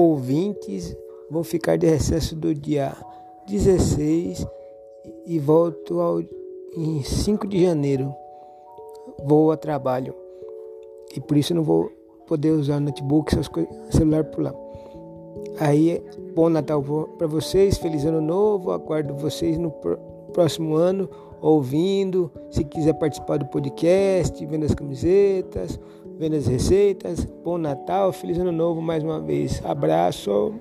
ouvintes. Vou ficar de recesso do dia 16 e volto ao, em 5 de janeiro. Vou a trabalho e por isso não vou poder usar notebook, essas coisas, celular por lá. Aí, bom Natal para vocês, feliz ano novo, aguardo vocês no próximo ano ouvindo. Se quiser participar do podcast, vendo as camisetas, vendo as receitas. Bom Natal, Feliz Ano Novo mais uma vez. Abraço.